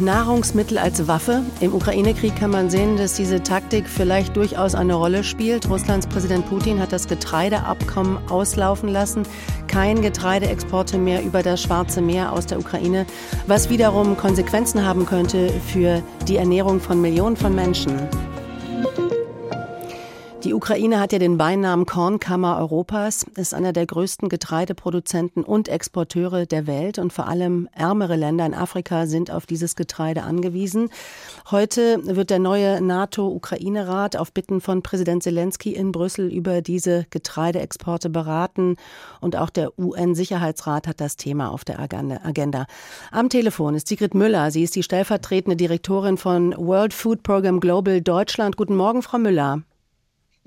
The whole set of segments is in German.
Nahrungsmittel als Waffe. Im Ukraine-Krieg kann man sehen, dass diese Taktik vielleicht durchaus eine Rolle spielt. Russlands Präsident Putin hat das Getreideabkommen auslaufen lassen. Kein Getreideexporte mehr über das Schwarze Meer aus der Ukraine, was wiederum Konsequenzen haben könnte für die Ernährung von Millionen von Menschen. Die Ukraine hat ja den Beinamen Kornkammer Europas, ist einer der größten Getreideproduzenten und Exporteure der Welt und vor allem ärmere Länder in Afrika sind auf dieses Getreide angewiesen. Heute wird der neue NATO-Ukraine-Rat auf Bitten von Präsident Zelensky in Brüssel über diese Getreideexporte beraten und auch der UN-Sicherheitsrat hat das Thema auf der Agenda. Am Telefon ist Sigrid Müller. Sie ist die stellvertretende Direktorin von World Food Program Global Deutschland. Guten Morgen, Frau Müller.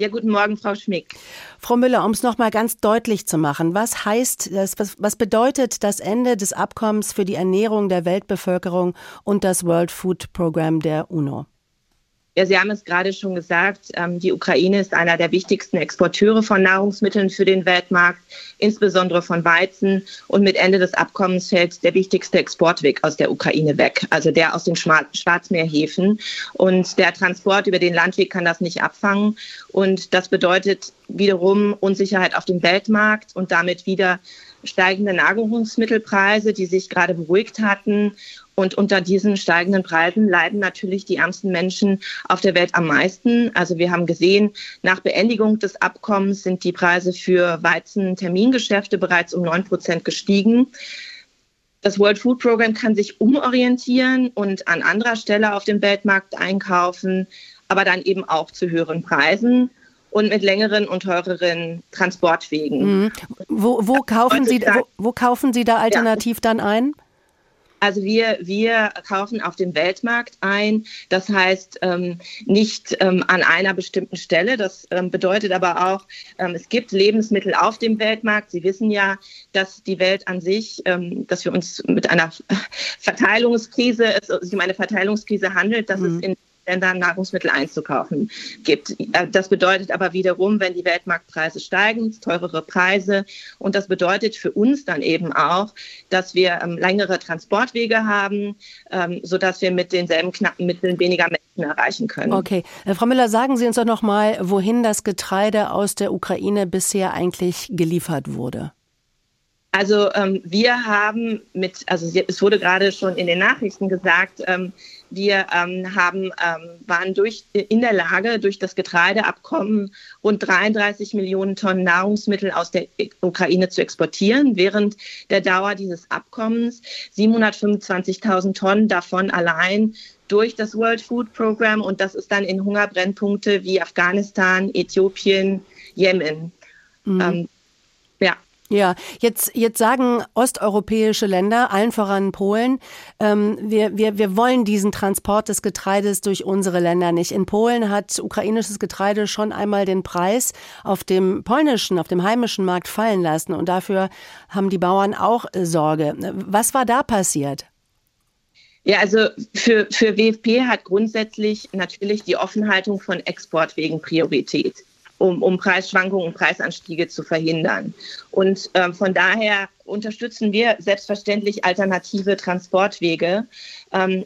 Ja, guten Morgen, Frau Schmick. Frau Müller, um es noch mal ganz deutlich zu machen, was heißt das, was, was bedeutet das Ende des Abkommens für die Ernährung der Weltbevölkerung und das World Food Program der UNO? Ja, Sie haben es gerade schon gesagt, ähm, die Ukraine ist einer der wichtigsten Exporteure von Nahrungsmitteln für den Weltmarkt, insbesondere von Weizen. Und mit Ende des Abkommens fällt der wichtigste Exportweg aus der Ukraine weg, also der aus den Schwarzmeerhäfen. Und der Transport über den Landweg kann das nicht abfangen. Und das bedeutet wiederum Unsicherheit auf dem Weltmarkt und damit wieder steigende Nahrungsmittelpreise, die sich gerade beruhigt hatten und unter diesen steigenden Preisen leiden natürlich die ärmsten Menschen auf der Welt am meisten. Also wir haben gesehen, nach Beendigung des Abkommens sind die Preise für Weizen-Termingeschäfte bereits um neun Prozent gestiegen. Das World Food Program kann sich umorientieren und an anderer Stelle auf dem Weltmarkt einkaufen, aber dann eben auch zu höheren Preisen und mit längeren und teureren Transportwegen. Mhm. Wo, wo, kaufen Sie, wo, wo, kaufen Sie da alternativ ja. dann ein? Also wir, wir kaufen auf dem Weltmarkt ein. Das heißt ähm, nicht ähm, an einer bestimmten Stelle. Das ähm, bedeutet aber auch, ähm, es gibt Lebensmittel auf dem Weltmarkt. Sie wissen ja, dass die Welt an sich, ähm, dass wir uns mit einer Verteilungskrise, es sich um eine Verteilungskrise handelt, dass mhm. es in Ländern Nahrungsmittel einzukaufen gibt. Äh, das bedeutet aber wiederum, wenn die Weltmarktpreise steigen, teurere Preise. Und das bedeutet für uns dann eben auch, dass wir ähm, längere Transportwege haben, ähm, sodass wir mit denselben knappen Mitteln weniger Menschen erreichen können. Okay. Äh, Frau Müller, sagen Sie uns doch noch mal, wohin das Getreide aus der Ukraine bisher eigentlich geliefert wurde. Also ähm, wir haben mit, also es wurde gerade schon in den Nachrichten gesagt, ähm, wir ähm, haben, ähm, waren durch, in der Lage, durch das Getreideabkommen rund 33 Millionen Tonnen Nahrungsmittel aus der Ukraine zu exportieren, während der Dauer dieses Abkommens 725.000 Tonnen davon allein durch das World Food Program und das ist dann in Hungerbrennpunkte wie Afghanistan, Äthiopien, Jemen. Mhm. Ähm, ja. Ja, jetzt, jetzt sagen osteuropäische Länder, allen voran Polen, ähm, wir, wir, wir wollen diesen Transport des Getreides durch unsere Länder nicht. In Polen hat ukrainisches Getreide schon einmal den Preis auf dem polnischen, auf dem heimischen Markt fallen lassen und dafür haben die Bauern auch äh, Sorge. Was war da passiert? Ja, also für, für WFP hat grundsätzlich natürlich die Offenhaltung von Exportwegen Priorität um, um Preisschwankungen und Preisanstiege zu verhindern. Und ähm, von daher unterstützen wir selbstverständlich alternative Transportwege. Ähm,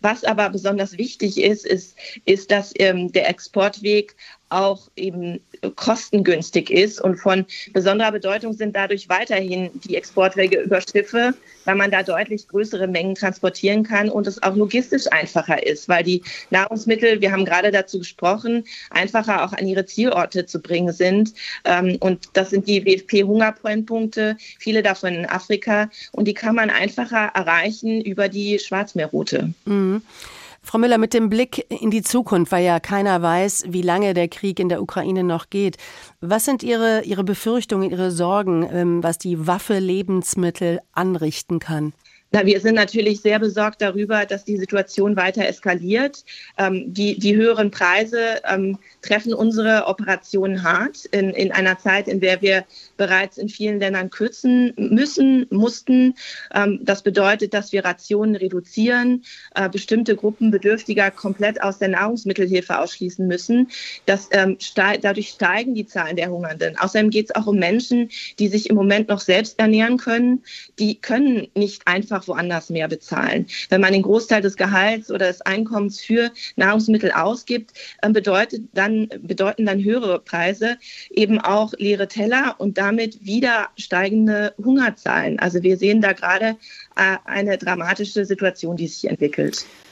was aber besonders wichtig ist, ist, ist dass ähm, der Exportweg auch eben kostengünstig ist und von besonderer Bedeutung sind dadurch weiterhin die Exportwege über Schiffe, weil man da deutlich größere Mengen transportieren kann und es auch logistisch einfacher ist, weil die Nahrungsmittel, wir haben gerade dazu gesprochen, einfacher auch an ihre Zielorte zu bringen sind. Ähm, und das sind die WFP-Hungerbrennpunkte, viele davon in Afrika und die kann man einfacher erreichen über die Schwarzmeerroute. Mhm. Frau Müller, mit dem Blick in die Zukunft, weil ja keiner weiß, wie lange der Krieg in der Ukraine noch geht. Was sind Ihre, Ihre Befürchtungen, Ihre Sorgen, ähm, was die Waffe Lebensmittel anrichten kann? Na, wir sind natürlich sehr besorgt darüber, dass die Situation weiter eskaliert. Ähm, die, die höheren Preise ähm, treffen unsere Operationen hart in, in einer Zeit, in der wir bereits in vielen Ländern kürzen müssen, mussten. Ähm, das bedeutet, dass wir Rationen reduzieren, äh, bestimmte Gruppen Bedürftiger komplett aus der Nahrungsmittelhilfe ausschließen müssen. Das, ähm, ste dadurch steigen die Zahlen der Hungernden. Außerdem geht es auch um Menschen, die sich im Moment noch selbst ernähren können. Die können nicht einfach dort woanders mehr bezahlen. Wenn man den Großteil des Gehalts oder des Einkommens für Nahrungsmittel ausgibt, ähm, bedeutet dann, bedeuten dann höhere Preise eben auch leere Teller und damit wieder steigende Hungerzahlen. Also wir sehen da gerade äh, eine dramatische Situation, die sich entwickelt.